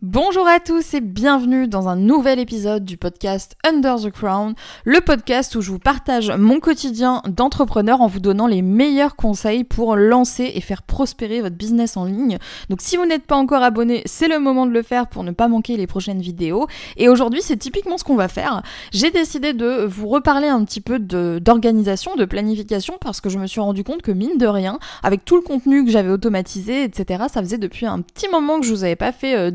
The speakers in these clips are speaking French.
Bonjour à tous et bienvenue dans un nouvel épisode du podcast Under the Crown, le podcast où je vous partage mon quotidien d'entrepreneur en vous donnant les meilleurs conseils pour lancer et faire prospérer votre business en ligne. Donc si vous n'êtes pas encore abonné, c'est le moment de le faire pour ne pas manquer les prochaines vidéos. Et aujourd'hui, c'est typiquement ce qu'on va faire. J'ai décidé de vous reparler un petit peu d'organisation, de, planification, parce que je me suis rendu compte que mine de rien, avec tout le contenu que j'avais automatisé, etc., ça faisait depuis un petit moment que je vous avais pas fait euh,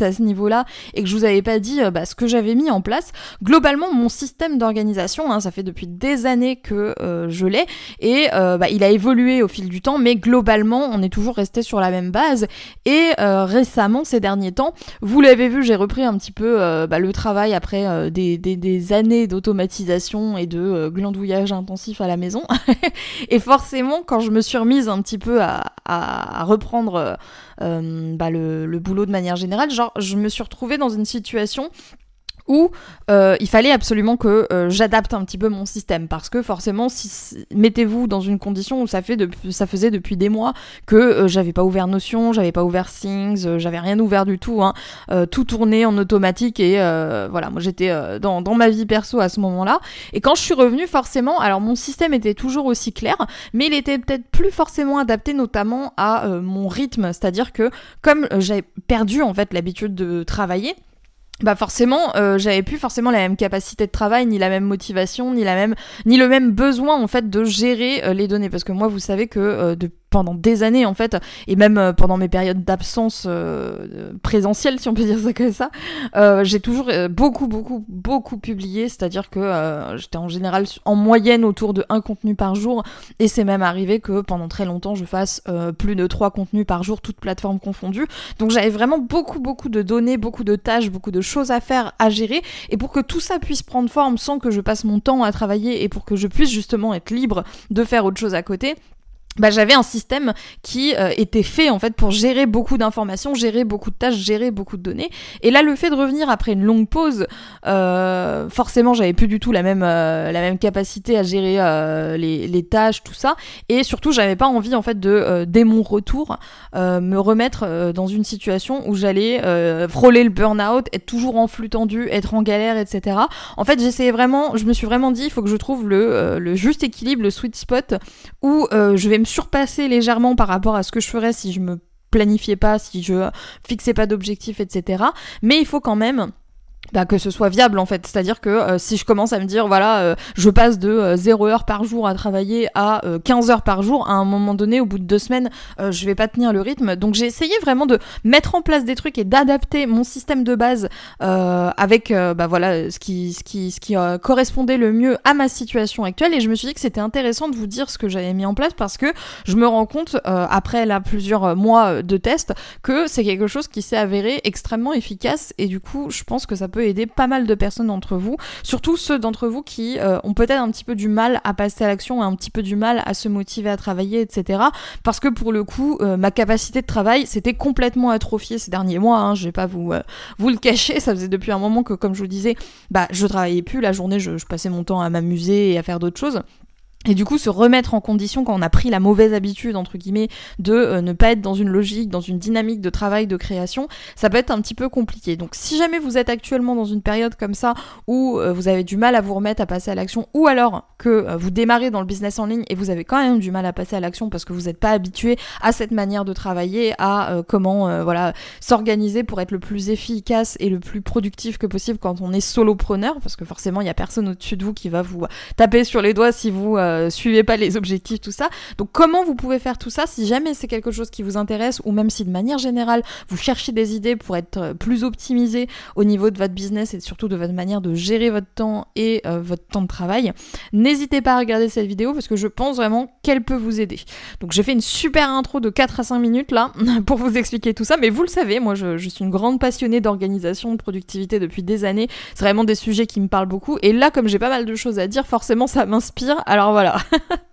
à ce niveau-là et que je vous avais pas dit euh, bah, ce que j'avais mis en place, globalement mon système d'organisation, hein, ça fait depuis des années que euh, je l'ai et euh, bah, il a évolué au fil du temps, mais globalement on est toujours resté sur la même base. Et récemment, ces derniers temps, vous l'avez vu, j'ai repris un petit peu bah, le travail après des, années d'automatisation et de glandouillage intensif à la maison. et forcément, quand je me suis remise un petit peu à, reprendre bah, le, le, boulot de manière générale. Genre, je me suis retrouvée dans une situation où euh, il fallait absolument que euh, j'adapte un petit peu mon système. Parce que forcément si, mettez-vous dans une condition où ça fait ça faisait depuis des mois que euh, j'avais pas ouvert Notion, j'avais pas ouvert Things, j'avais rien ouvert du tout hein, tout tournait en automatique et voilà, moi j'étais dans, ma vie perso à ce moment-là. Et quand je suis revenue forcément, alors mon système était toujours aussi clair, mais il était peut-être plus forcément adapté notamment à mon rythme, c'est-à-dire que comme j'avais perdu en fait l'habitude de travailler bah forcément, euh, j'avais plus forcément la même capacité de travail, ni la même motivation, ni la même, ni le même besoin en fait de gérer euh, les données, parce que moi, vous savez que euh, de pendant des années en fait, et même euh, pendant mes périodes d'absence euh, présentielle, si on peut dire ça comme ça, euh, j'ai toujours beaucoup, beaucoup, beaucoup publié, c'est-à-dire que j'étais en général en moyenne autour de un contenu par jour, et c'est même arrivé que pendant très longtemps je fasse plus de trois contenus par jour, toutes plateformes confondues. Donc j'avais vraiment beaucoup, beaucoup de données, beaucoup de tâches, beaucoup de choses à faire, à gérer, et pour que tout ça puisse prendre forme sans que je passe mon temps à travailler et pour que je puisse justement être libre de faire autre chose à côté, bah, j'avais un système qui euh, était fait en fait pour gérer beaucoup d'informations, gérer beaucoup de tâches, gérer beaucoup de données. Et là, le fait de revenir après une longue pause, euh, forcément, j'avais plus du tout la même euh, la même capacité à gérer les, tâches, tout ça. Et surtout, j'avais pas envie en fait de dès mon retour me remettre dans une situation où j'allais frôler le burn-out, être toujours en flux tendu, être en galère, etc. En fait, j'essayais vraiment, je me suis vraiment dit, il faut que je trouve le le juste équilibre, le sweet spot où je vais surpasser légèrement par rapport à ce que je ferais si je me planifiais pas, si je fixais pas d'objectifs, etc. Mais il faut quand même bah, que ce soit viable en fait. C'est-à-dire que euh, si je commence à me dire voilà, euh, je passe de 0 euh, heures par jour à travailler à 15 heures par jour, à un moment donné, au bout de deux semaines, je vais pas tenir le rythme. Donc j'ai essayé vraiment de mettre en place des trucs et d'adapter mon système de base avec bah voilà ce qui ce qui ce qui correspondait le mieux à ma situation actuelle. Et je me suis dit que c'était intéressant de vous dire ce que j'avais mis en place parce que je me rends compte après là plusieurs mois de tests que c'est quelque chose qui s'est avéré extrêmement efficace et du coup je pense que ça peut aider pas mal de personnes d'entre vous, surtout ceux d'entre vous qui euh, ont peut-être un petit peu du mal à passer à l'action, un petit peu du mal à se motiver à travailler, etc. Parce que pour le coup, euh, ma capacité de travail s'était complètement atrophiée ces derniers mois. Hein, je vais pas vous euh, vous le cacher, ça faisait depuis un moment que, comme je vous disais, bah je travaillais plus la journée, je passais mon temps à m'amuser et à faire d'autres choses. Et du coup, se remettre en condition quand on a pris la mauvaise habitude, entre guillemets, de euh, ne pas être dans une logique, dans une dynamique de travail, de création, ça peut être un petit peu compliqué. Donc si jamais vous êtes actuellement dans une période comme ça, où euh, vous avez du mal à vous remettre à passer à l'action, ou alors que euh, vous démarrez dans le business en ligne et vous avez quand même du mal à passer à l'action parce que vous n'êtes pas habitué à cette manière de travailler, à comment voilà s'organiser pour être le plus efficace et le plus productif que possible quand on est solopreneur, parce que forcément il y a personne au-dessus de vous qui va vous taper sur les doigts si vous euh, suivez pas les objectifs, tout ça. Donc comment vous pouvez faire tout ça si jamais c'est quelque chose qui vous intéresse ou même si de manière générale vous cherchez des idées pour être euh, plus optimisé au niveau de votre business et surtout de votre manière de gérer votre temps et euh, votre temps de travail, n'hésitez pas à regarder cette vidéo parce que je pense vraiment qu'elle peut vous aider. Donc j'ai fait une super intro de 4 à 5 minutes là pour vous expliquer tout ça, mais vous le savez, moi je, je suis une grande passionnée d'organisation, de productivité depuis des années. C'est vraiment des sujets qui me parlent beaucoup et là comme j'ai pas mal de choses à dire, forcément ça m'inspire. Alors voilà, voilà.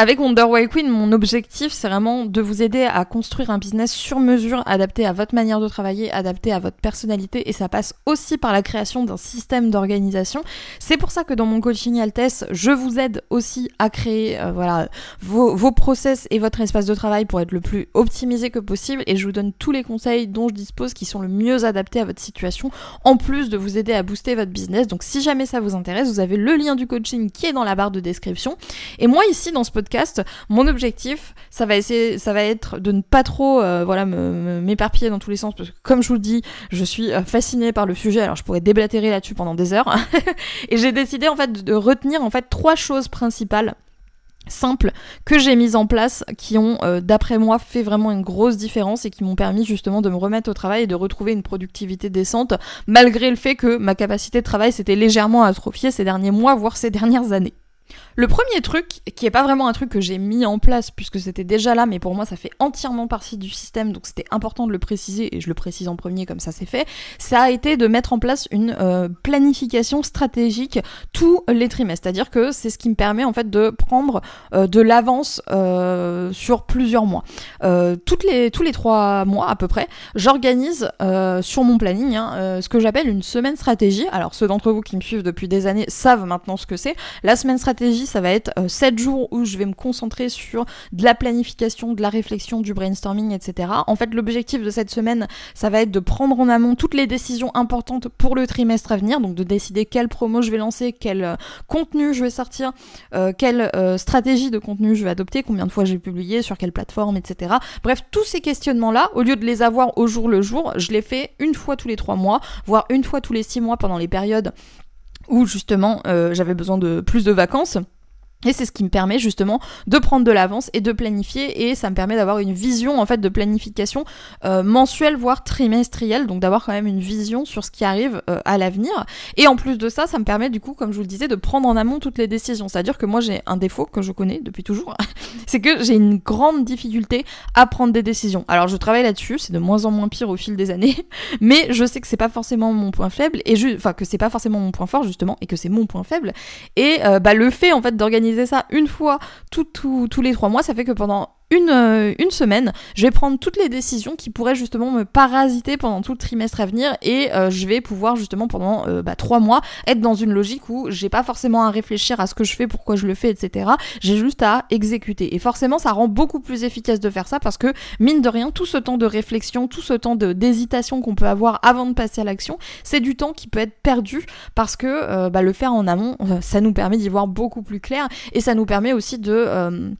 Avec Wonderway Queen, mon objectif, c'est vraiment de vous aider à construire un business sur mesure, adapté à votre manière de travailler, adapté à votre personnalité, et ça passe aussi par la création d'un système d'organisation. C'est pour ça que dans mon coaching Altesse, je vous aide aussi à créer euh, voilà, vos, vos process et votre espace de travail pour être le plus optimisé que possible, et je vous donne tous les conseils dont je dispose qui sont le mieux adaptés à votre situation, en plus de vous aider à booster votre business. Donc si jamais ça vous intéresse, vous avez le lien du coaching qui est dans la barre de description. Et moi ici, dans ce podcast, mon objectif, ça va être de ne pas trop, euh, m'éparpiller dans tous les sens parce que comme je vous le dis, je suis euh, fascinée par le sujet. Alors je pourrais déblatérer là-dessus pendant des heures. et j'ai décidé en fait de retenir en fait trois choses principales simples que j'ai mises en place qui ont euh, d'après moi fait vraiment une grosse différence et qui m'ont permis justement de me remettre au travail et de retrouver une productivité décente malgré le fait que ma capacité de travail s'était légèrement atrophiée ces derniers mois voire ces dernières années. Le premier truc, qui est pas vraiment un truc que j'ai mis en place puisque c'était déjà là, mais pour moi ça fait entièrement partie du système, donc c'était important de le préciser et je le précise en premier comme ça c'est fait, ça a été de mettre en place une euh, planification stratégique tous les trimestres. C'est-à-dire que c'est ce qui me permet en fait de prendre euh, de l'avance euh, sur plusieurs mois. tous les trois mois à peu près, j'organise sur mon planning hein, ce que j'appelle une semaine stratégie. Alors ceux d'entre vous qui me suivent depuis des années savent maintenant ce que c'est. La semaine stratégie ça va être 7 euh, jours où je vais me concentrer sur de la planification, de la réflexion, du brainstorming, etc. En fait, l'objectif de cette semaine, ça va être de prendre en amont toutes les décisions importantes pour le trimestre à venir, donc de décider quelle promo je vais lancer, quel euh, contenu je vais sortir, euh, quelle stratégie de contenu je vais adopter, combien de fois je vais publier, sur quelle plateforme, etc. Bref, tous ces questionnements-là, au lieu de les avoir au jour le jour, je les fais une fois tous les trois mois, voire une fois tous les six mois pendant les périodes où justement euh, j'avais besoin de plus de vacances. Et c'est ce qui me permet justement de prendre de l'avance et de planifier. Et ça me permet d'avoir une vision en fait de planification euh, mensuelle voire trimestrielle. Donc d'avoir quand même une vision sur ce qui arrive euh, à l'avenir. Et en plus de ça ça me permet du coup comme je vous le disais de prendre en amont toutes les décisions. C'est à dire que moi j'ai un défaut que je connais depuis toujours. C'est que j'ai une grande difficulté à prendre des décisions. Alors je travaille là-dessus. C'est de moins en moins pire au fil des années. Mais je sais que c'est pas forcément mon point faible. Et je enfin que c'est pas forcément mon point fort justement et que c'est mon point faible. Et euh, bah le fait en fait d'organiser ça une fois tous les trois mois, ça fait que pendant une, euh, une, semaine, je vais prendre toutes les décisions qui pourraient justement me parasiter pendant tout le trimestre à venir et euh, je vais pouvoir justement pendant euh, bah, trois mois être dans une logique où j'ai pas forcément à réfléchir à ce que je fais, pourquoi je le fais, etc. J'ai juste à exécuter. Et forcément, ça rend beaucoup plus efficace de faire ça parce que, mine de rien, tout ce temps de réflexion, tout ce temps d'hésitation qu'on peut avoir avant de passer à l'action, c'est du temps qui peut être perdu parce que bah, le faire en amont, ça nous permet d'y voir beaucoup plus clair et ça nous permet aussi de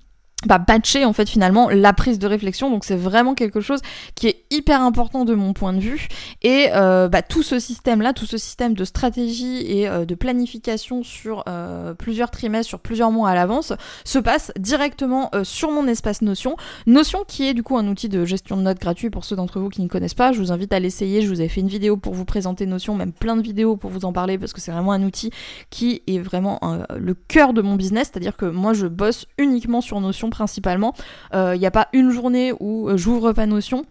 bah, batcher en fait finalement la prise de réflexion. Donc c'est vraiment quelque chose qui est hyper important de mon point de vue. Et euh, bah, tout ce système là tout ce système de stratégie et euh, de planification sur euh, plusieurs trimestres sur plusieurs mois à l'avance se passe directement sur mon espace Notion. Notion qui est du coup un outil de gestion de notes gratuit pour ceux d'entre vous qui ne connaissent pas. Je vous invite à l'essayer. Je vous ai fait une vidéo pour vous présenter Notion même plein de vidéos pour vous en parler parce que c'est vraiment un outil qui est vraiment le cœur de mon business. C'est à dire que moi je bosse uniquement sur Notion principalement. Il euh, n'y a pas une journée où euh, j'ouvre pas Notion.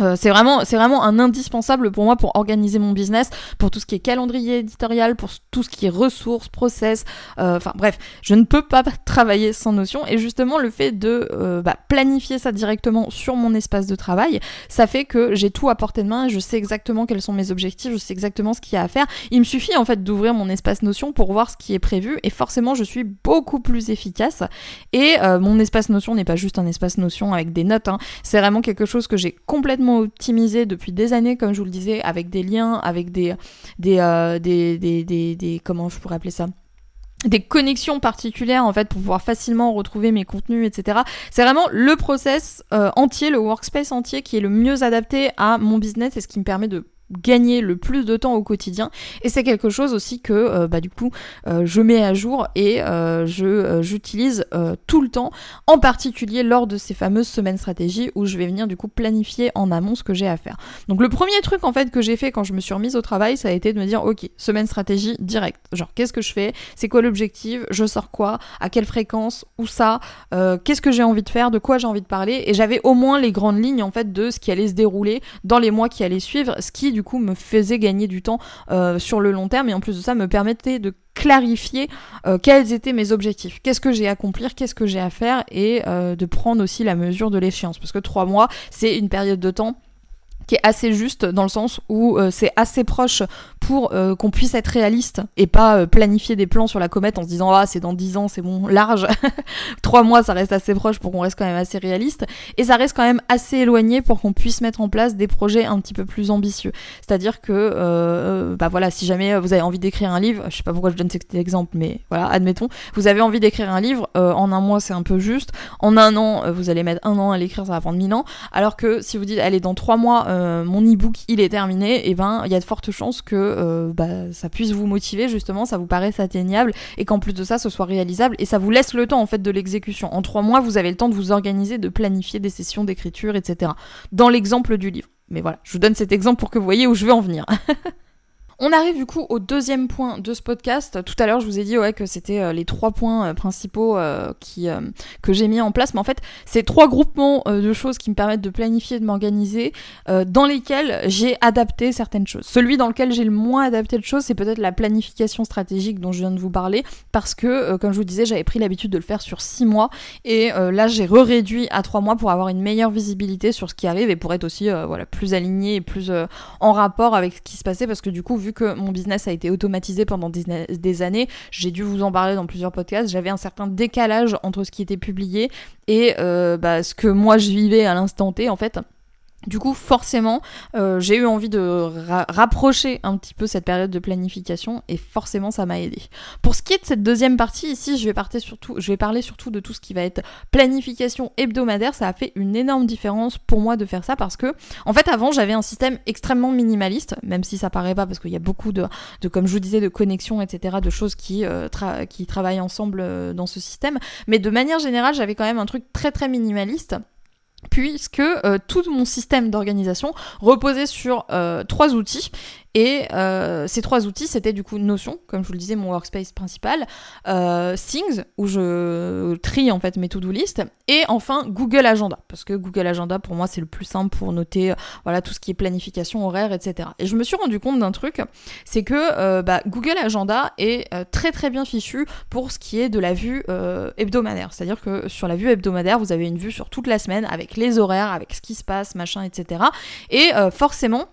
Euh, c'est vraiment, c'est vraiment un indispensable pour moi pour organiser mon business, pour tout ce qui est calendrier éditorial, pour tout ce qui est ressources, process. Euh, enfin bref, je ne peux pas travailler sans Notion. Et justement, le fait de euh, bah, planifier ça directement sur mon espace de travail, ça fait que j'ai tout à portée de main. Je sais exactement quels sont mes objectifs, je sais exactement ce qu'il y a à faire. Il me suffit en fait d'ouvrir mon espace Notion pour voir ce qui est prévu. Et forcément, je suis beaucoup plus efficace. Et mon espace Notion n'est pas juste un espace Notion avec des notes. Hein. C'est vraiment quelque chose que j'ai complètement optimisé depuis des années, comme je vous le disais, avec des liens, avec des, des, euh, des, des, des, comment je pourrais appeler ça? Des connexions particulières en fait pour pouvoir facilement retrouver mes contenus etc c'est vraiment le process euh, entier le workspace entier qui est le mieux adapté à mon business et ce qui me permet de gagner le plus de temps au quotidien. Et c'est quelque chose aussi que euh, bah, du coup euh, je mets à jour et euh, je j'utilise tout le temps en particulier lors de ces fameuses semaines stratégie où je vais venir du coup planifier en amont ce que j'ai à faire. Donc le premier truc en fait que j'ai fait quand je me suis remise au travail ça a été de me dire ok semaine stratégie direct genre qu'est-ce que je fais? C'est quoi l'objectif? Je sors quoi? À quelle fréquence? Où ça? Qu'est-ce que j'ai envie de faire? De quoi j'ai envie de parler? Et j'avais au moins les grandes lignes en fait de ce qui allait se dérouler dans les mois qui allaient suivre ce qui du coup me faisait gagner du temps sur le long terme. Et en plus de ça me permettait de clarifier quels étaient mes objectifs, qu'est-ce que j'ai à accomplir, qu'est-ce que j'ai à faire et de prendre aussi la mesure de l'échéance. Parce que trois mois c'est une période de temps qui est assez juste dans le sens où euh, c'est assez proche pour euh, qu'on puisse être réaliste et pas euh, planifier des plans sur la comète en se disant ah c'est dans 10 ans c'est bon large. Trois mois ça reste assez proche pour qu'on reste quand même assez réaliste. Et ça reste quand même assez éloigné pour qu'on puisse mettre en place des projets un petit peu plus ambitieux. C'est à dire que bah voilà si jamais vous avez envie d'écrire un livre je sais pas pourquoi je donne cet exemple mais voilà admettons vous avez envie d'écrire un livre en un mois c'est un peu juste. En un an vous allez mettre un an à l'écrire ça va prendre mille ans. Alors que si vous dites allez dans trois mois euh, mon e-book il est terminé, et ben il y a de fortes chances que euh, bah, ça puisse vous motiver justement, ça vous paraisse atteignable et qu'en plus de ça ce soit réalisable et ça vous laisse le temps en fait de l'exécution. En trois mois vous avez le temps de vous organiser, de planifier des sessions d'écriture, etc. Dans l'exemple du livre. Mais voilà, je vous donne cet exemple pour que vous voyez où je veux en venir. On arrive du coup au deuxième point de ce podcast. Tout à l'heure, je vous ai dit que c'était euh, les trois points euh, principaux euh, que j'ai mis en place. Mais en fait, c'est trois groupements de choses qui me permettent de planifier, de m'organiser, dans lesquels j'ai adapté certaines choses. Celui dans lequel j'ai le moins adapté de choses, c'est peut-être la planification stratégique dont je viens de vous parler. Parce que, comme je vous disais, j'avais pris l'habitude de le faire sur six mois. Et là, j'ai re-réduit à trois mois pour avoir une meilleure visibilité sur ce qui arrive et pour être aussi voilà, plus aligné et plus en rapport avec ce qui se passait. Parce que du coup, vu que mon business a été automatisé pendant des, années, j'ai dû vous en parler dans plusieurs podcasts, j'avais un certain décalage entre ce qui était publié et euh, bah, ce que moi je vivais à l'instant T en fait. Du coup, forcément, euh, j'ai eu envie de rapprocher un petit peu cette période de planification et forcément, ça m'a aidé. Pour ce qui est de cette deuxième partie, ici, je vais, parler surtout de tout ce qui va être planification hebdomadaire. Ça a fait une énorme différence pour moi de faire ça parce que, en fait, avant, j'avais un système extrêmement minimaliste, même si ça paraît pas parce qu'il y a beaucoup de, comme je vous disais, de connexions, etc., de choses qui, euh, travaillent ensemble euh, dans ce système. Mais de manière générale, j'avais quand même un truc très très minimaliste puisque euh, tout mon système d'organisation reposait sur euh, trois outils et euh, ces trois outils, c'était du coup Notion, comme je vous le disais, mon workspace principal, euh, Things, où je trie en fait mes to-do list, et enfin Google Agenda, parce que Google Agenda pour moi c'est le plus simple pour noter voilà tout ce qui est planification horaire, etc. Et je me suis rendu compte d'un truc, c'est que bah, Google Agenda est très très bien fichu pour ce qui est de la vue hebdomadaire, c'est-à-dire que sur la vue hebdomadaire, vous avez une vue sur toute la semaine avec les horaires, avec ce qui se passe, machin, etc. Et forcément,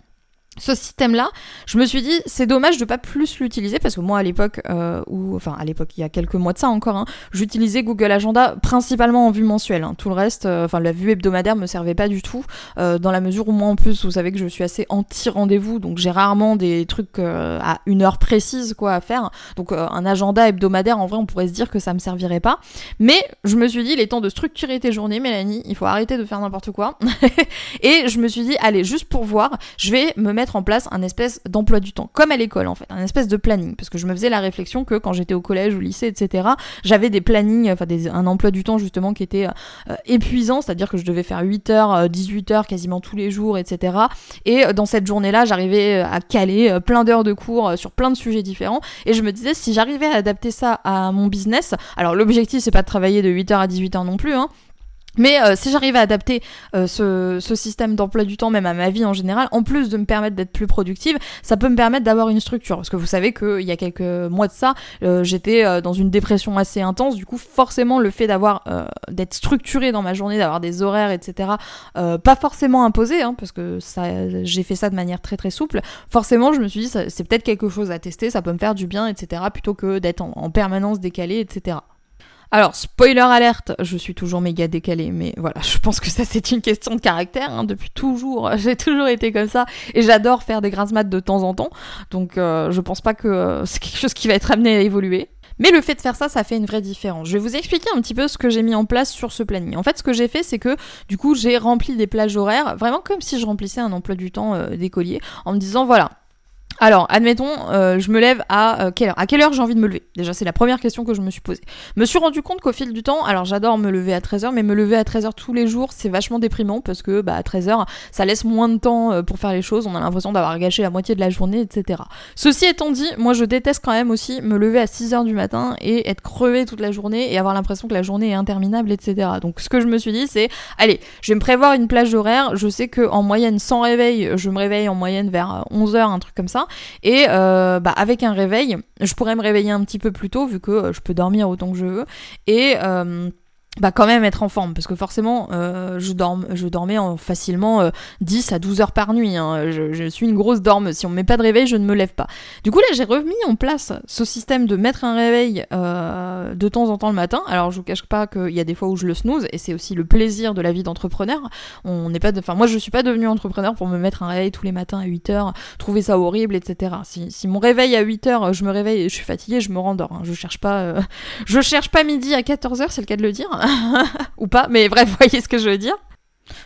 ce système-là, je me suis dit c'est dommage de pas plus l'utiliser parce que moi à l'époque euh, ou enfin à l'époque il y a quelques mois de ça encore, hein, j'utilisais Google Agenda principalement en vue mensuelle. Hein. Tout le reste, euh, enfin la vue hebdomadaire me servait pas du tout euh, dans la mesure où moi en plus vous savez que je suis assez anti rendez-vous donc j'ai rarement des trucs à une heure précise quoi à faire. Donc un agenda hebdomadaire en vrai on pourrait se dire que ça me servirait pas. Mais je me suis dit il est temps de structurer tes journées Mélanie, il faut arrêter de faire n'importe quoi. et je me suis dit allez juste pour voir, je vais me mettre en place un espèce d'emploi du temps, comme à l'école en fait, un espèce de planning, parce que je me faisais la réflexion que quand j'étais au collège, au lycée, etc., j'avais des plannings, enfin des, un emploi du temps justement qui était euh, épuisant, c'est-à-dire que je devais faire 8h, 18h quasiment tous les jours, etc. Et euh, dans cette journée-là, j'arrivais euh, à caler plein d'heures de cours sur plein de sujets différents, et je me disais si j'arrivais à adapter ça à mon business, alors l'objectif c'est pas de travailler de 8h à 18h non plus, hein, mais euh, si j'arrive à adapter euh, ce, système d'emploi du temps, même à ma vie en général, en plus de me permettre d'être plus productive, ça peut me permettre d'avoir une structure. Parce que vous savez qu'il y a quelques mois de ça, euh, j'étais dans une dépression assez intense. Du coup, forcément, le fait d'avoir d'être structuré dans ma journée, d'avoir des horaires, etc., pas forcément imposé, hein, parce que ça, j'ai fait ça de manière très très souple. Forcément, je me suis dit, c'est peut-être quelque chose à tester, ça peut me faire du bien, etc., plutôt que d'être en, en permanence décalé, etc. Alors, spoiler alerte, je suis toujours méga décalée, mais voilà, je pense que ça c'est une question de caractère, hein, depuis toujours, j'ai toujours été comme ça, et j'adore faire des grasses maths de temps en temps, donc euh, je pense pas que euh, c'est quelque chose qui va être amené à évoluer. Mais le fait de faire ça, ça fait une vraie différence. Je vais vous expliquer un petit peu ce que j'ai mis en place sur ce planning. En fait, ce que j'ai fait, c'est que du coup, j'ai rempli des plages horaires, vraiment comme si je remplissais un emploi du temps euh, d'écolier, en me disant, voilà, Alors, admettons, euh, je me lève à euh, quelle heure? À quelle heure j'ai envie de me lever? Déjà, c'est la première question que je me suis posée. Me suis rendu compte qu'au fil du temps, alors j'adore me lever à 13h, mais me lever à 13h tous les jours, c'est vachement déprimant parce que bah, à 13h, ça laisse moins de temps euh, pour faire les choses, on a l'impression d'avoir gâché la moitié de la journée, etc. Ceci étant dit, moi je déteste quand même aussi me lever à 6h du matin et être crevé toute la journée et avoir l'impression que la journée est interminable, etc. Donc ce que je me suis dit, c'est, allez, je vais me prévoir une plage d'horaire, je sais que en moyenne, sans réveil, je me réveille en moyenne vers 11h, un truc comme ça. Et euh, bah, avec un réveil, je pourrais me réveiller un petit peu plus tôt vu que euh, je peux dormir autant que je veux. Et euh, bah quand même être en forme parce que forcément euh, je, dorme, je dormais en facilement 10 euh, à 12 heures par nuit hein. je, suis une grosse dorme. Si on me met pas de réveil je ne me lève pas. Du coup là j'ai remis en place ce système de mettre un réveil euh, de temps en temps le matin. Alors je vous cache pas qu'il y a des fois où je le snooze et c'est aussi le plaisir de la vie d'entrepreneur. On n'est pas de... enfin moi je suis pas devenue entrepreneur pour me mettre un réveil tous les matins à 8 heures trouver ça horrible etc si, si mon réveil à 8 heures je me réveille et je suis fatiguée je me rendors hein. je cherche pas je cherche pas midi à 14 heures c'est le cas de le dire ou pas, mais bref, voyez ce que je veux dire.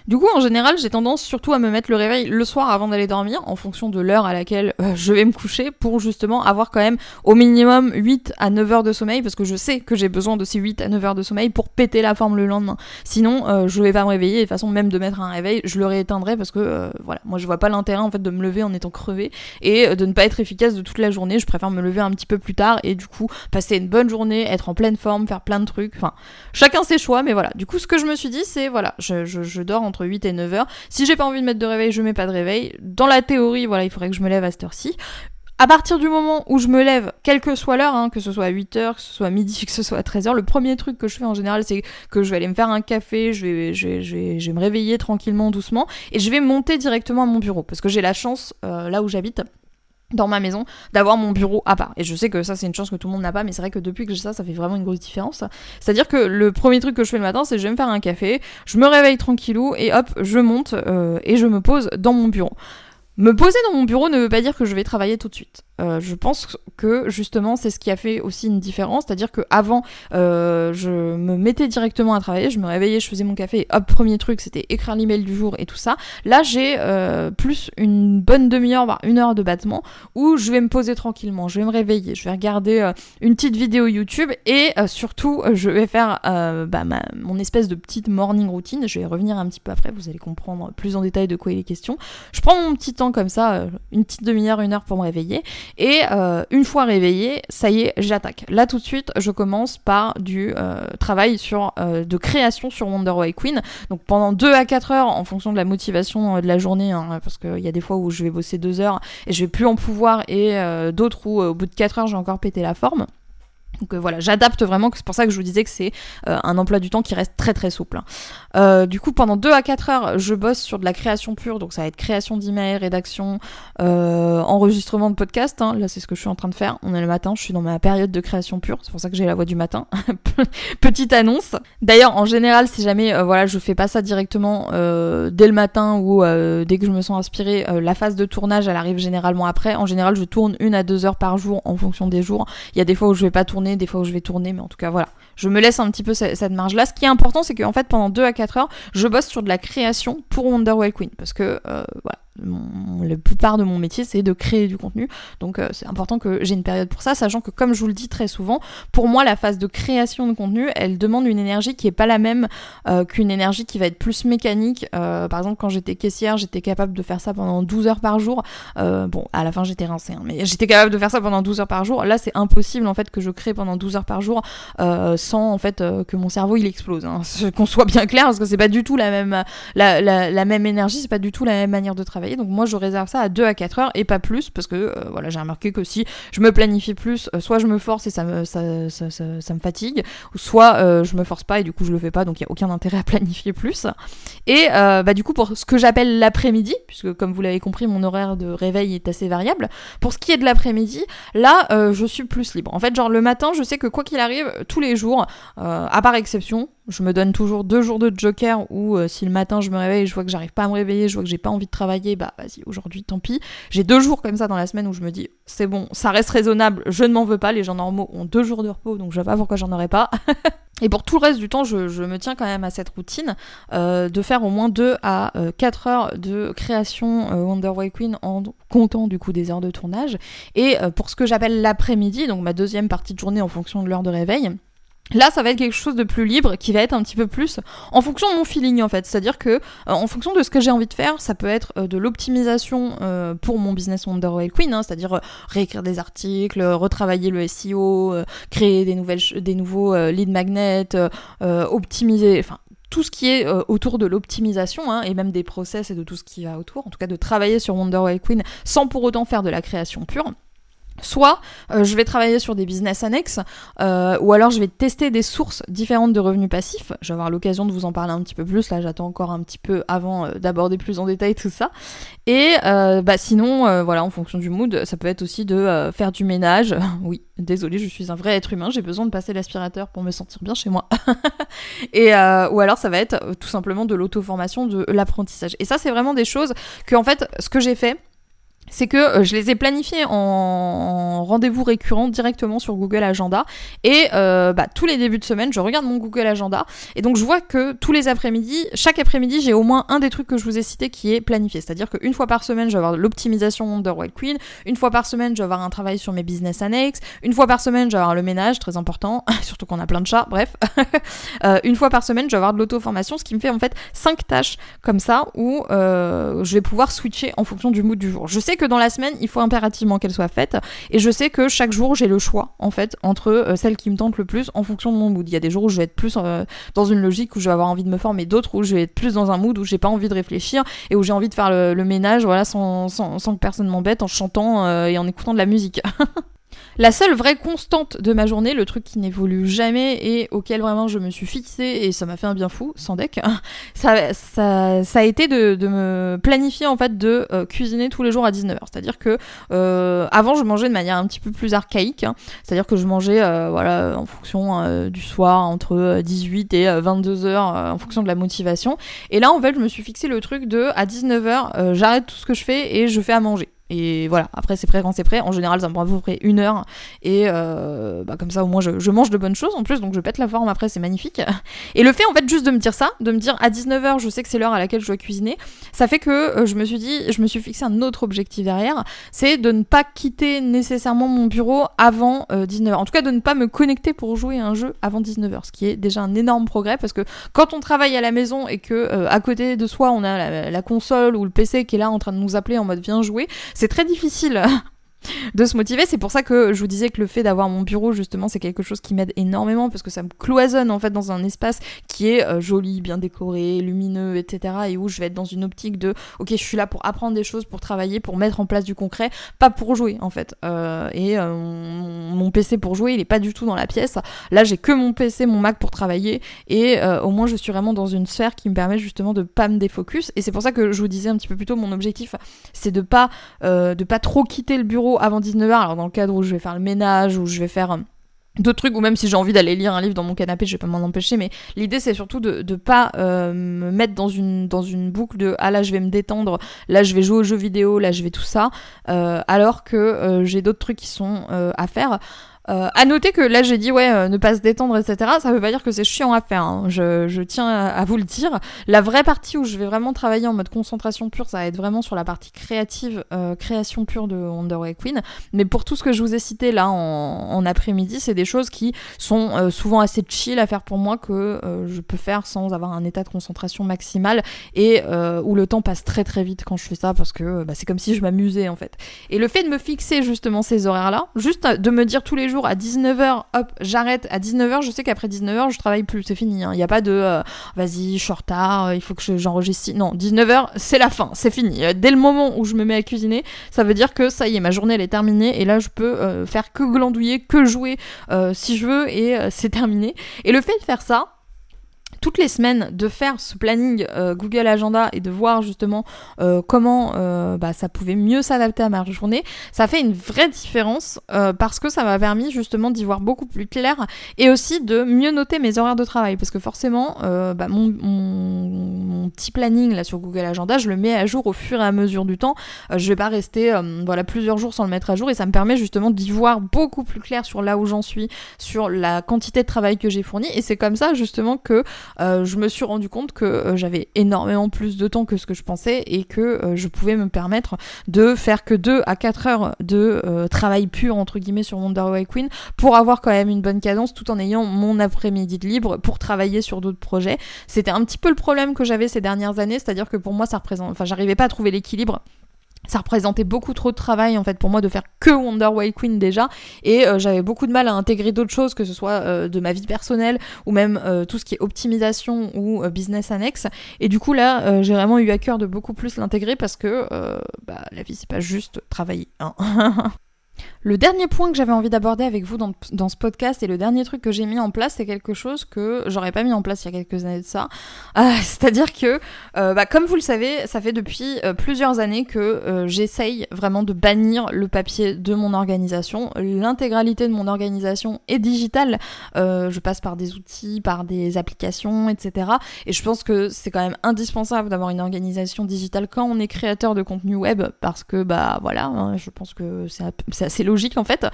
Du coup, en général, j'ai tendance surtout à me mettre le réveil le soir avant d'aller dormir, en fonction de l'heure à laquelle euh, je vais me coucher, pour justement avoir quand même au minimum 8 à 9 heures de sommeil, parce que je sais que j'ai besoin de ces 8 à 9 heures de sommeil pour péter la forme le lendemain. Sinon, euh, je vais pas me réveiller, et de toute façon, même de mettre un réveil, je le rééteindrai, parce que euh, voilà, moi je vois pas l'intérêt en fait de me lever en étant crevé, et de ne pas être efficace de toute la journée, je préfère me lever un petit peu plus tard, et du coup, passer une bonne journée, être en pleine forme, faire plein de trucs, enfin, chacun ses choix, mais voilà. Du coup, ce que je me suis dit, c'est voilà, je, je, je dors entre 8 et 9 heures. Si j'ai pas envie de mettre de réveil, je mets pas de réveil. Dans la théorie, voilà, il faudrait que je me lève à cette heure-ci. À partir du moment où je me lève, quelle que soit l'heure, hein, que ce soit à 8h, que ce soit à midi, que ce soit à 13h, le premier truc que je fais en général, c'est que je vais aller me faire un café, je vais, je vais, je vais, me réveiller tranquillement, doucement, et je vais monter directement à mon bureau. Parce que j'ai la chance, euh, là où j'habite, dans ma maison d'avoir mon bureau à part. Et je sais que ça c'est une chance que tout le monde n'a pas, mais c'est vrai que depuis que j'ai ça, ça fait vraiment une grosse différence. C'est-à-dire que le premier truc que je fais le matin, c'est je vais me faire un café, je me réveille tranquillou et hop, je monte euh, et je me pose dans mon bureau. Me poser dans mon bureau ne veut pas dire que je vais travailler tout de suite. Euh, je pense que justement c'est ce qui a fait aussi une différence, c'est-à-dire que avant euh, je me mettais directement à travailler, je me réveillais, je faisais mon café, et hop premier truc c'était écrire l'email du jour et tout ça. Là j'ai euh, plus une bonne demi-heure voire une heure de battement où je vais me poser tranquillement, je vais me réveiller, je vais regarder une petite vidéo YouTube et surtout je vais faire bah, mon espèce de petite morning routine. Je vais revenir un petit peu après, vous allez comprendre plus en détail de quoi il est question. Je prends mon petit temps comme ça, une petite demi-heure, une heure pour me réveiller et euh, une fois réveillée, ça y est, j'attaque. Là tout de suite, je commence par du euh, travail sur, euh, de création sur Wonder Way Queen. Donc pendant 2 à 4 heures, en fonction de la motivation de la journée, hein, parce qu'il y a des fois où je vais bosser 2 heures et je vais plus en pouvoir, et d'autres où au bout de 4 heures, j'ai encore pété la forme. Donc euh, voilà, j'adapte vraiment, c'est pour ça que je vous disais que c'est euh, un emploi du temps qui reste très très souple. Hein. Euh, du coup, pendant 2 à 4 heures, je bosse sur de la création pure, donc ça va être création d'emails, rédaction, enregistrement de podcast. Hein. Là, c'est ce que je suis en train de faire. On est le matin, je suis dans ma période de création pure, c'est pour ça que j'ai la voix du matin. Petite annonce. D'ailleurs, en général, si jamais voilà, je fais pas ça directement dès le matin ou dès que je me sens inspirée, la phase de tournage, elle arrive généralement après. En général, je tourne une à deux heures par jour en fonction des jours. Il y a des fois où je vais pas tourner des fois où je vais tourner, mais en tout cas voilà. Je me laisse un petit peu cette, marge-là. Ce qui est important, c'est qu'en fait, pendant 2 à 4 heures, je bosse sur de la création pour Wonderwell Queen. Parce que, euh, voilà, la plupart de mon métier, c'est de créer du contenu. Donc euh, c'est important que j'ai une période pour ça, sachant que comme je vous le dis très souvent, pour moi la phase de création de contenu, elle demande une énergie qui est pas la même euh, qu'une énergie qui va être plus mécanique. Euh, par exemple, quand j'étais caissière, j'étais capable de faire ça pendant 12 heures par jour. bon, à la fin j'étais rincée, hein, mais j'étais capable de faire ça pendant 12 heures par jour. Là, c'est impossible en fait que je crée pendant 12 heures par jour sans en fait que mon cerveau il explose. Hein. Qu'on soit bien clair, parce que c'est pas du tout la même la, la, la même énergie, c'est pas du tout la même manière de travailler. Donc moi je réserve ça à 2 à 4 heures et pas plus parce que euh, voilà, j'ai remarqué que si je me planifie plus, euh, soit je me force et ça me, fatigue, soit euh, je me force pas et du coup je le fais pas donc il n'y a aucun intérêt à planifier plus. Et bah du coup pour ce que j'appelle l'après-midi, puisque comme vous l'avez compris mon horaire de réveil est assez variable, pour ce qui est de l'après-midi, là je suis plus libre. En fait genre le matin je sais que quoi qu'il arrive, tous les jours, à part exception, je me donne toujours deux jours de joker où si le matin je me réveille et je vois que j'arrive pas à me réveiller, je vois que j'ai pas envie de travailler, bah vas-y, aujourd'hui tant pis. J'ai deux jours comme ça dans la semaine où je me dis c'est bon, ça reste raisonnable, je ne m'en veux pas, les gens normaux ont deux jours de repos, donc je vois pas pourquoi j'en aurais pas. Et pour tout le reste du temps, je, me tiens quand même à cette routine euh, de faire au moins 2 à 4 heures de création Wonder Way Queen en comptant du coup des heures de tournage. Et pour ce que j'appelle l'après-midi, donc ma deuxième partie de journée en fonction de l'heure de réveil, Là, ça va être quelque chose de plus libre, qui va être un petit peu plus en fonction de mon feeling en fait. C'est-à-dire que, euh, en fonction de ce que j'ai envie de faire, ça peut être euh, de l'optimisation euh, pour mon business Wonder Whale Queen, hein, c'est-à-dire réécrire des articles, retravailler le SEO, créer des nouvelles, des nouveaux lead magnets, optimiser, enfin tout ce qui est autour de l'optimisation hein, et même des process et de tout ce qui va autour. En tout cas, de travailler sur Wonder Whale Queen sans pour autant faire de la création pure. Soit euh, je vais travailler sur des business annexes, euh, ou alors je vais tester des sources différentes de revenus passifs. Je vais avoir l'occasion de vous en parler un petit peu plus. Là, j'attends encore un petit peu avant euh, d'aborder plus en détail tout ça. Et bah sinon, voilà, en fonction du mood, ça peut être aussi de faire du ménage. oui, désolé, je suis un vrai être humain. J'ai besoin de passer l'aspirateur pour me sentir bien chez moi. et ou alors ça va être tout simplement de l'auto-formation, de l'apprentissage. Et ça, c'est vraiment des choses que en fait, ce que j'ai fait c'est que euh, je les ai planifiés en, rendez-vous récurrent directement sur Google Agenda. Et euh, bah, tous les débuts de semaine je regarde mon Google Agenda. Et donc je vois que tous les après-midi chaque après-midi j'ai au moins un des trucs que je vous ai cité qui est planifié. C'est-à-dire qu'une fois par semaine je vais avoir l'optimisation de White Queen une fois par semaine je vais avoir un travail sur mes business annexes. Une fois par semaine je vais avoir le ménage très important. Surtout qu'on a plein de chats bref. Euh, une fois par semaine je vais avoir de l'auto-formation ce qui me fait en fait cinq tâches comme ça où je vais pouvoir switcher en fonction du mood du jour. Je sais que dans la semaine, il faut impérativement qu'elle soit faite. Et je sais que chaque jour, j'ai le choix, en fait, entre euh, celles qui me tentent le plus en fonction de mon mood. Il y a des jours où je vais être plus euh, dans une logique où je vais avoir envie de me former, d'autres où je vais être plus dans un mood où j'ai pas envie de réfléchir et où j'ai envie de faire le, ménage, voilà, sans, sans, sans, que personne m'embête, en chantant euh, et en écoutant de la musique. La seule vraie constante de ma journée, le truc qui n'évolue jamais et auquel vraiment je me suis fixée et ça m'a fait un bien fou, sans deck, ça, ça, ça a été de, me planifier en fait de euh, cuisiner tous les jours à 19h. C'est-à-dire que euh, avant je mangeais de manière un petit peu plus archaïque, hein. c'est-à-dire que je mangeais euh, voilà en fonction du soir entre 18 et 22h en fonction de la motivation. Et là en fait je me suis fixé le truc de à 19h j'arrête tout ce que je fais et je fais à manger. Et voilà, après c'est prêt quand c'est prêt. En général, ça me prend à peu près une heure. Et euh, bah, comme ça, au moins, je, mange de bonnes choses en plus, donc je pète la forme après, c'est magnifique. Et le fait, en fait, juste de me dire ça, de me dire à 19h, je sais que c'est l'heure à laquelle je dois cuisiner, ça fait que euh, je me suis dit, je me suis fixé un autre objectif derrière, c'est de ne pas quitter nécessairement mon bureau avant 19h. Euh, en tout cas, de ne pas me connecter pour jouer à un jeu avant 19h, ce qui est déjà un énorme progrès parce que quand on travaille à la maison et que à côté de soi, on a la, la console ou le PC qui est là en train de nous appeler en mode viens jouer, c'est très difficile de se motiver. C'est pour ça que je vous disais que le fait d'avoir mon bureau, justement, c'est quelque chose qui m'aide énormément parce que ça me cloisonne en fait dans un espace qui est euh, joli, bien décoré, lumineux, etc. Et où je vais être dans une optique de ok, je suis là pour apprendre des choses, pour travailler, pour mettre en place du concret, pas pour jouer en fait. Euh, et euh, mon, PC pour jouer, il est pas du tout dans la pièce. Là, j'ai que mon PC, mon Mac pour travailler et au moins je suis vraiment dans une sphère qui me permet justement de pas me défocus. Et c'est pour ça que je vous disais un petit peu plus tôt, mon objectif, c'est de pas de pas trop quitter le bureau avant 19h, alors dans le cadre où je vais faire le ménage, où je vais faire euh, d'autres trucs, ou même si j'ai envie d'aller lire un livre dans mon canapé, je vais pas m'en empêcher, mais l'idée c'est surtout de, de pas euh, me mettre dans une, dans une boucle de ah là je vais me détendre, là je vais jouer aux jeux vidéo, là je vais tout ça, euh, alors que j'ai d'autres trucs qui sont à faire. Euh, à noter que là j'ai dit ouais euh, ne pas se détendre etc. Ça veut pas dire que c'est chiant à faire. Hein. Je, je, tiens à, vous le dire. La vraie partie où je vais vraiment travailler en mode concentration pure, ça va être vraiment sur la partie créative, euh, création pure de Wonder Queen. Mais pour tout ce que je vous ai cité là en, après-midi, c'est des choses qui sont euh, souvent assez chill à faire pour moi que je peux faire sans avoir un état de concentration maximal et où le temps passe très très vite quand je fais ça parce que bah, c'est comme si je m'amusais en fait. Et le fait de me fixer justement ces horaires là, juste de me dire tous les jours à 19h, hop, j'arrête. À 19h, je sais qu'après 19h, je travaille plus, c'est fini. Hein. Il n'y a pas de euh, vas-y, je suis en retard, euh, il faut que j'enregistre. non, 19h, c'est la fin, c'est fini. Euh, dès le moment où je me mets à cuisiner, ça veut dire que ça y est, ma journée elle est terminée et là je peux faire que glandouiller, que jouer si je veux et c'est terminé. Et le fait de faire ça, toutes les semaines de faire ce planning euh, Google Agenda et de voir justement euh, comment euh, bah, ça pouvait mieux s'adapter à ma journée, ça fait une vraie différence parce que ça m'a permis justement d'y voir beaucoup plus clair et aussi de mieux noter mes horaires de travail parce que forcément bah, mon, petit planning là sur Google Agenda, je le mets à jour au fur et à mesure du temps. je vais pas rester voilà plusieurs jours sans le mettre à jour et ça me permet justement d'y voir beaucoup plus clair sur là où j'en suis, sur la quantité de travail que j'ai fourni et c'est comme ça justement que euh, je me suis rendu compte que euh, j'avais énormément plus de temps que ce que je pensais et que euh, je pouvais me permettre de faire que 2 à 4 heures de travail pur entre guillemets sur Wonder Way Queen pour avoir quand même une bonne cadence tout en ayant mon après-midi de libre pour travailler sur d'autres projets. C'était un petit peu le problème que j'avais ces dernières années, c'est-à-dire que pour moi ça représente enfin j'arrivais pas à trouver l'équilibre ça représentait beaucoup trop de travail en fait pour moi de faire que Wonder Way Queen déjà et euh, j'avais beaucoup de mal à intégrer d'autres choses que ce soit euh, de ma vie personnelle ou même euh, tout ce qui est optimisation ou business annexe et du coup là j'ai vraiment eu à cœur de beaucoup plus l'intégrer parce que bah, la vie c'est pas juste travailler hein. Le dernier point que j'avais envie d'aborder avec vous dans, ce podcast et le dernier truc que j'ai mis en place, c'est quelque chose que j'aurais pas mis en place il y a quelques années de ça. Euh, c'est-à-dire que, euh, bah, comme vous le savez, ça fait depuis euh, plusieurs années que j'essaye vraiment de bannir le papier de mon organisation. L'intégralité de mon organisation est digitale. je passe par des outils, par des applications, etc. Et je pense que c'est quand même indispensable d'avoir une organisation digitale quand on est créateur de contenu web parce que, bah voilà, hein, je pense que c'est assez logique en fait.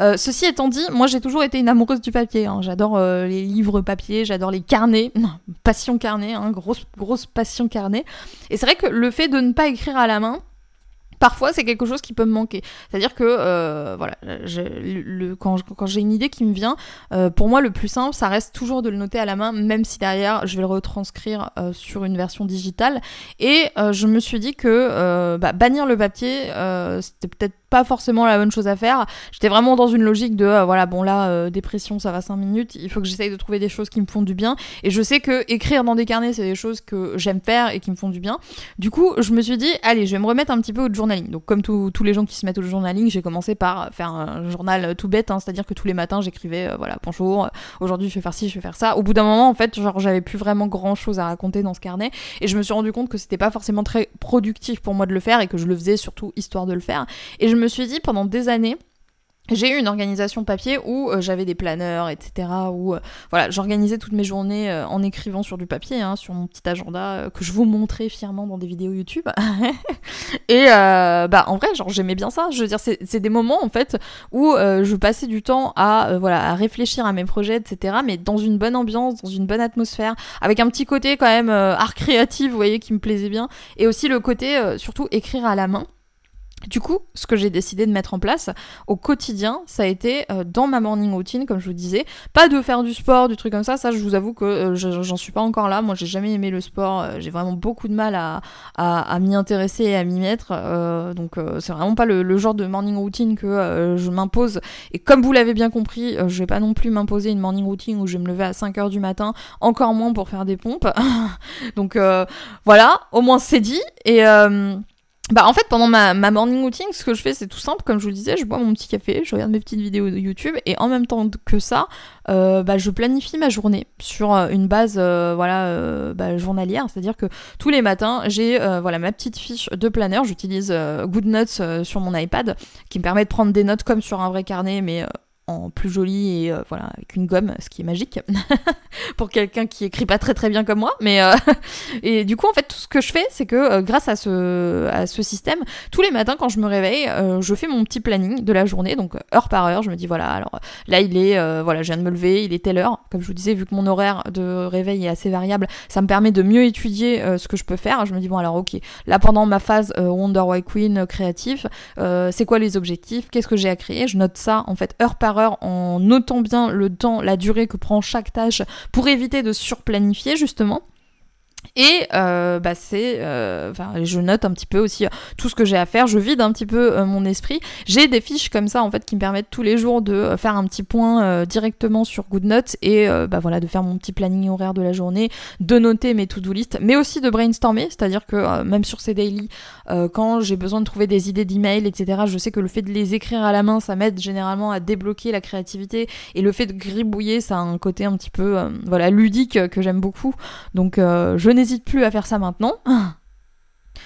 Euh, ceci étant dit, moi j'ai toujours été une amoureuse du papier. Hein. J'adore euh, les livres papier, j'adore les carnets, passion carnet, hein, grosse grosse passion carnet. Et c'est vrai que le fait de ne pas écrire à la main, Parfois, c'est quelque chose qui peut me manquer. C'est-à-dire que, euh, voilà, quand, j'ai une idée qui me vient, pour moi, le plus simple, ça reste toujours de le noter à la main, même si derrière, je vais le retranscrire sur une version digitale. Et je me suis dit que bah, bannir le papier, c'était peut-être pas forcément la bonne chose à faire. J'étais vraiment dans une logique de, voilà, bon là, dépression, ça va 5 minutes, il faut que j'essaye de trouver des choses qui me font du bien. Et je sais que écrire dans des carnets, c'est des choses que j'aime faire et qui me font du bien. Du coup, je me suis dit, allez, je vais me remettre un petit peu au jour donc comme tous les gens qui se mettent au journaling, j'ai commencé par faire un journal tout bête, hein, c'est-à-dire que tous les matins j'écrivais, euh, voilà, bonjour, euh, aujourd'hui je vais faire ci, je vais faire ça. Au bout d'un moment, en fait, genre j'avais plus vraiment grand-chose à raconter dans ce carnet, et je me suis rendu compte que c'était pas forcément très productif pour moi de le faire, et que je le faisais surtout histoire de le faire. Et je me suis dit pendant des années, j'ai eu une organisation papier où euh, j'avais des planeurs, etc. Où euh, voilà, j'organisais toutes mes journées euh, en écrivant sur du papier, hein, sur mon petit agenda que je vous montrais fièrement dans des vidéos YouTube. et bah en vrai, genre j'aimais bien ça. Je veux dire, c'est des moments en fait où je passais du temps à voilà à réfléchir à mes projets, etc. Mais dans une bonne ambiance, dans une bonne atmosphère, avec un petit côté quand même art créatif, vous voyez, qui me plaisait bien, et aussi le côté surtout écrire à la main. Du coup, ce que j'ai décidé de mettre en place au quotidien, ça a été euh, dans ma morning routine, comme je vous disais, pas de faire du sport, du truc comme ça, ça je vous avoue que euh, j'en suis pas encore là, moi j'ai jamais aimé le sport, euh, j'ai vraiment beaucoup de mal à, à, m'y intéresser et à m'y mettre, donc c'est vraiment pas le, genre de morning routine que je m'impose, et comme vous l'avez bien compris, je vais pas non plus m'imposer une morning routine où je vais me lever à 5h du matin, encore moins pour faire des pompes, donc voilà, au moins c'est dit, et... Bah en fait pendant ma, ma, morning routine ce que je fais c'est tout simple. Comme je vous disais je bois mon petit café je regarde mes petites vidéos de YouTube et en même temps que ça euh, bah, je planifie ma journée sur euh, une base euh, voilà bah, journalière. C'est à dire que tous les matins j'ai voilà ma petite fiche de planeur. J'utilise GoodNotes sur mon iPad qui me permet de prendre des notes comme sur un vrai carnet mais en plus joli et euh, voilà avec une gomme ce qui est magique pour quelqu'un qui écrit pas très très bien comme moi. Mais euh, et du coup en fait tout ce que je fais c'est que euh, grâce à ce système tous les matins quand je me réveille je fais mon petit planning de la journée donc heure par heure je me dis voilà alors là il est voilà je viens de me lever il est telle heure. Comme je vous disais vu que mon horaire de réveil est assez variable ça me permet de mieux étudier ce que je peux faire. Je me dis bon alors ok là pendant ma phase Wonder White Queen créatif c'est quoi les objectifs? Qu'est-ce que j'ai à créer? Je note ça en fait heure par en notant bien le temps, la durée que prend chaque tâche pour éviter de surplanifier justement. Et euh, bah c'est, euh, je note un petit peu aussi euh, tout ce que j'ai à faire. Je vide un petit peu mon esprit. J'ai des fiches comme ça en fait qui me permettent tous les jours de faire un petit point directement sur GoodNotes et bah voilà de faire mon petit planning horaire de la journée, de noter mes to-do list, mais aussi de brainstormer. C'est-à-dire que même sur ces daily, quand j'ai besoin de trouver des idées d'email, etc., je sais que le fait de les écrire à la main, ça m'aide généralement à débloquer la créativité et le fait de gribouiller, ça a un côté un petit peu voilà ludique que j'aime beaucoup. Donc je n'hésite plus à faire ça maintenant.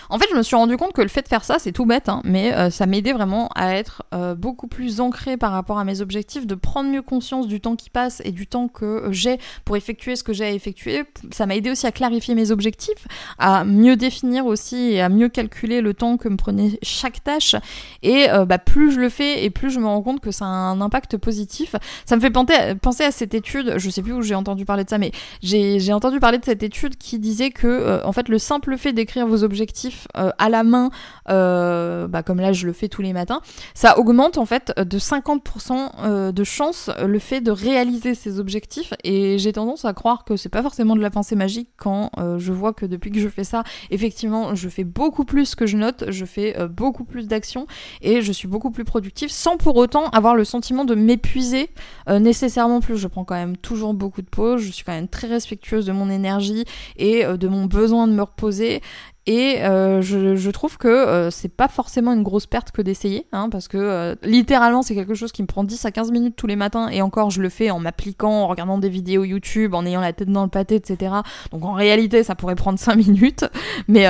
En fait, je me suis rendu compte que le fait de faire ça, c'est tout bête, hein, mais euh, ça m'aidait vraiment à être euh, beaucoup plus ancré par rapport à mes objectifs, de prendre mieux conscience du temps qui passe et du temps que j'ai pour effectuer ce que j'ai à effectuer. Ça m'a aidé aussi à clarifier mes objectifs, à mieux définir aussi et à mieux calculer le temps que me prenait chaque tâche. Et euh, bah, plus je le fais et plus je me rends compte que ça a un impact positif. Ça me fait penser à cette étude, je sais plus où j'ai entendu parler de ça, mais j'ai entendu parler de cette étude qui disait que en fait le simple fait d'écrire vos objectifs euh, à la main, euh, bah, comme là je le fais tous les matins, ça augmente en fait de 50% euh, de chance le fait de réaliser ses objectifs. Et j'ai tendance à croire que c'est pas forcément de la pensée magique quand je vois que depuis que je fais ça, effectivement, je fais beaucoup plus que je note, je fais beaucoup plus d'actions et je suis beaucoup plus productive sans pour autant avoir le sentiment de m'épuiser nécessairement plus. Je prends quand même toujours beaucoup de pauses, je suis quand même très respectueuse de mon énergie et de mon besoin de me reposer et euh, je, trouve que euh, c'est pas forcément une grosse perte que d'essayer, hein, parce que euh, littéralement c'est quelque chose qui me prend 10 à 15 minutes tous les matins, et encore je le fais en m'appliquant, en regardant des vidéos YouTube, en ayant la tête dans le pâté, etc. Donc en réalité ça pourrait prendre 5 minutes, mais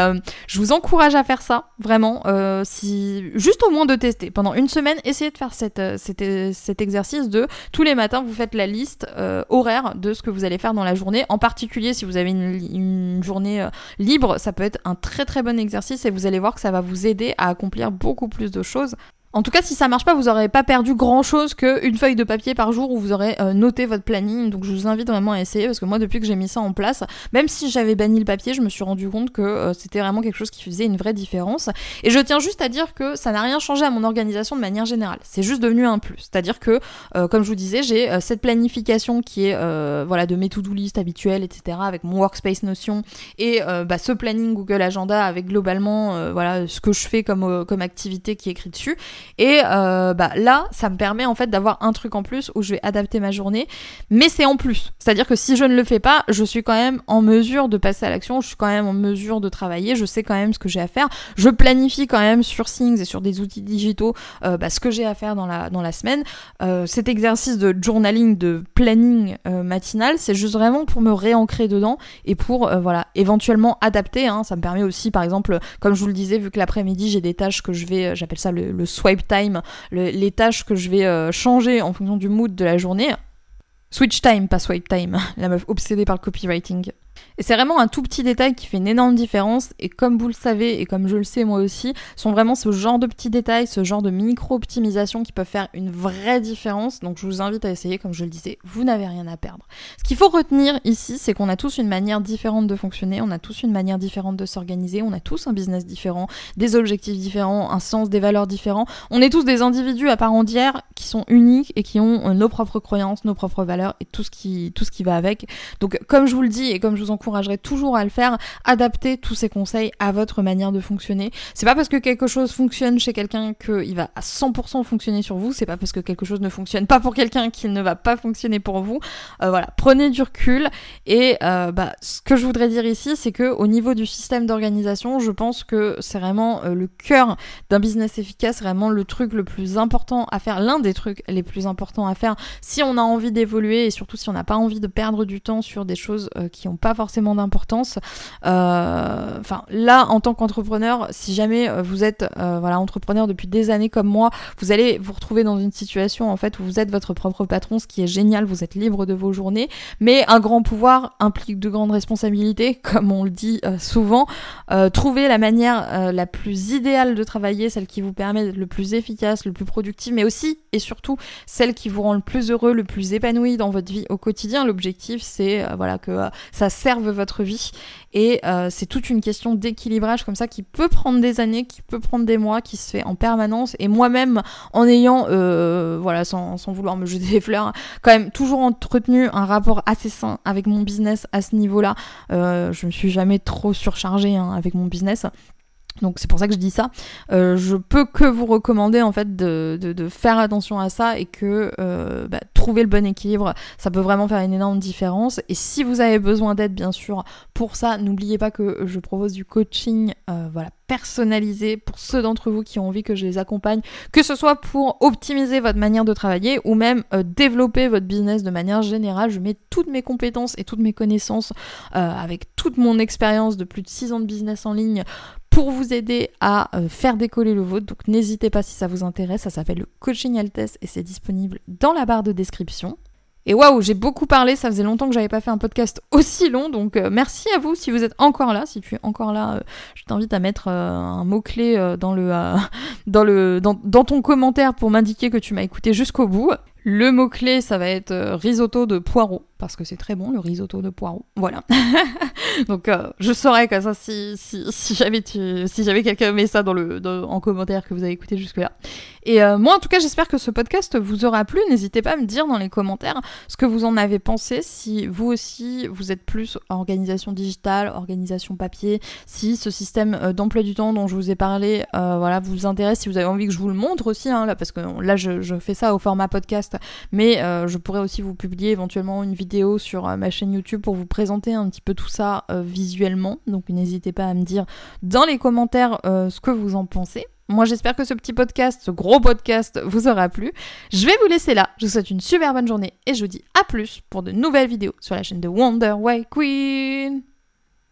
je vous encourage à faire ça, vraiment, si juste au moins de tester. Pendant une semaine, essayez de faire cette, cet, exercice de tous les matins vous faites la liste horaire de ce que vous allez faire dans la journée, en particulier si vous avez une, une journée libre, ça peut être un très très bon exercice et vous allez voir que ça va vous aider à accomplir beaucoup plus de choses en tout cas, si ça marche pas, vous aurez pas perdu grand chose qu'une feuille de papier par jour où vous aurez euh, noté votre planning. Donc je vous invite vraiment à essayer parce que moi, depuis que j'ai mis ça en place, même si j'avais banni le papier, je me suis rendu compte que euh, c'était vraiment quelque chose qui faisait une vraie différence. Et je tiens juste à dire que ça n'a rien changé à mon organisation de manière générale. C'est juste devenu un plus. C'est-à-dire que, euh, comme je vous disais, j'ai cette planification qui est voilà de mes to-do list habituelles, etc. avec mon workspace Notion et bah, ce planning Google Agenda avec globalement voilà ce que je fais comme, comme activité qui est écrit dessus. Et euh, bah, là, ça me permet en fait d'avoir un truc en plus où je vais adapter ma journée, mais c'est en plus. C'est-à-dire que si je ne le fais pas, je suis quand même en mesure de passer à l'action, je suis quand même en mesure de travailler, je sais quand même ce que j'ai à faire, je planifie quand même sur Things et sur des outils digitaux euh, bah, ce que j'ai à faire dans la, dans la semaine. Euh, cet exercice de journaling, de planning matinal, c'est juste vraiment pour me réancrer dedans et pour voilà éventuellement adapter. Hein. Ça me permet aussi, par exemple, comme je vous le disais, vu que l'après-midi j'ai des tâches que je vais, j'appelle ça le, le swipe time, les tâches que je vais euh, changer en fonction du mood de la journée. Switch time, pas swipe time, la meuf obsédée par le copywriting. Et c'est vraiment un tout petit détail qui fait une énorme différence. Et comme vous le savez, et comme je le sais moi aussi, sont vraiment ce genre de petits détails, ce genre de micro-optimisation qui peuvent faire une vraie différence. Donc je vous invite à essayer, comme je le disais, vous n'avez rien à perdre. Ce qu'il faut retenir ici, c'est qu'on a tous une manière différente de fonctionner, on a tous une manière différente de s'organiser, on a tous un business différent, des objectifs différents, un sens, des valeurs différents. On est tous des individus à part entière qui sont uniques et qui ont nos propres croyances, nos propres valeurs et tout ce qui, tout ce qui va avec. Donc comme je vous le dis et comme je vous toujours à le faire, adapter tous ces conseils à votre manière de fonctionner. C'est pas parce que quelque chose fonctionne chez quelqu'un qu'il va à 100% fonctionner sur vous, c'est pas parce que quelque chose ne fonctionne pas pour quelqu'un qu'il ne va pas fonctionner pour vous. Euh, voilà, prenez du recul et euh, bah, ce que je voudrais dire ici, c'est que au niveau du système d'organisation, je pense que c'est vraiment euh, le cœur d'un business efficace, vraiment le truc le plus important à faire, l'un des trucs les plus importants à faire si on a envie d'évoluer et surtout si on n'a pas envie de perdre du temps sur des choses qui n'ont pas forcément d'importance. Euh, enfin, là, en tant qu'entrepreneur, si jamais euh, vous êtes euh, voilà entrepreneur depuis des années comme moi, vous allez vous retrouver dans une situation en fait où vous êtes votre propre patron, ce qui est génial. Vous êtes libre de vos journées, mais un grand pouvoir implique de grandes responsabilités, comme on le dit souvent. trouver la manière la plus idéale de travailler, celle qui vous permet d'être le plus efficace, le plus productif, mais aussi et surtout celle qui vous rend le plus heureux, le plus épanoui dans votre vie au quotidien. L'objectif, c'est voilà que ça votre vie. Et euh, c'est toute une question d'équilibrage comme ça qui peut prendre des années, qui peut prendre des mois, qui se fait en permanence. Et moi-même, en ayant, euh, voilà, sans, sans, vouloir me jeter des fleurs, quand même toujours entretenu un rapport assez sain avec mon business à ce niveau-là. Euh, je me suis jamais trop surchargée hein, avec mon business. Donc c'est pour ça que je dis ça. Euh, je peux que vous recommander en fait de, de, faire attention à ça et que euh, bah, trouver le bon équilibre, ça peut vraiment faire une énorme différence. Et si vous avez besoin d'aide, bien sûr, pour ça, n'oubliez pas que je propose du coaching, euh, voilà, personnalisé pour ceux d'entre vous qui ont envie que je les accompagne, que ce soit pour optimiser votre manière de travailler ou même développer votre business de manière générale. Je mets toutes mes compétences et toutes mes connaissances avec toute mon expérience de plus de 6 ans de business en ligne pour vous aider à euh, faire décoller le vôtre. Donc n'hésitez pas si ça vous intéresse, ça s'appelle le coaching Altesse et c'est disponible dans la barre de description. Et waouh, j'ai beaucoup parlé, ça faisait longtemps que j'avais pas fait un podcast aussi long, donc euh, merci à vous si vous êtes encore là. Si tu es encore là, euh, je t'invite à mettre un mot-clé dans, le, dans, le, dans ton commentaire pour m'indiquer que tu m'as écouté jusqu'au bout. Le mot-clé, ça va être risotto de poireaux parce que c'est très bon le risotto de poireaux. Voilà. Donc euh, je saurais que ça si, si, si j'avais si mis ça en commentaire que vous avez écouté jusque là. Et euh, moi en tout cas j'espère que ce podcast vous aura plu. N'hésitez pas à me dire dans les commentaires ce que vous en avez pensé. Si vous aussi vous êtes plus organisation digitale, organisation papier, si ce système euh, d'emploi du temps dont je vous ai parlé, voilà vous intéresse, si vous avez envie que je vous le montre aussi hein, parce que là je, fais ça au format podcast, mais je pourrais aussi vous publier éventuellement une vidéo sur euh, ma chaîne YouTube pour vous présenter un petit peu tout ça euh, visuellement. Donc n'hésitez pas à me dire dans les commentaires euh, ce que vous en pensez. Moi j'espère que ce petit podcast, ce gros podcast vous aura plu. Je vais vous laisser là. Je vous souhaite une super bonne journée et je vous dis à plus pour de nouvelles vidéos sur la chaîne de Wonder Way Queen.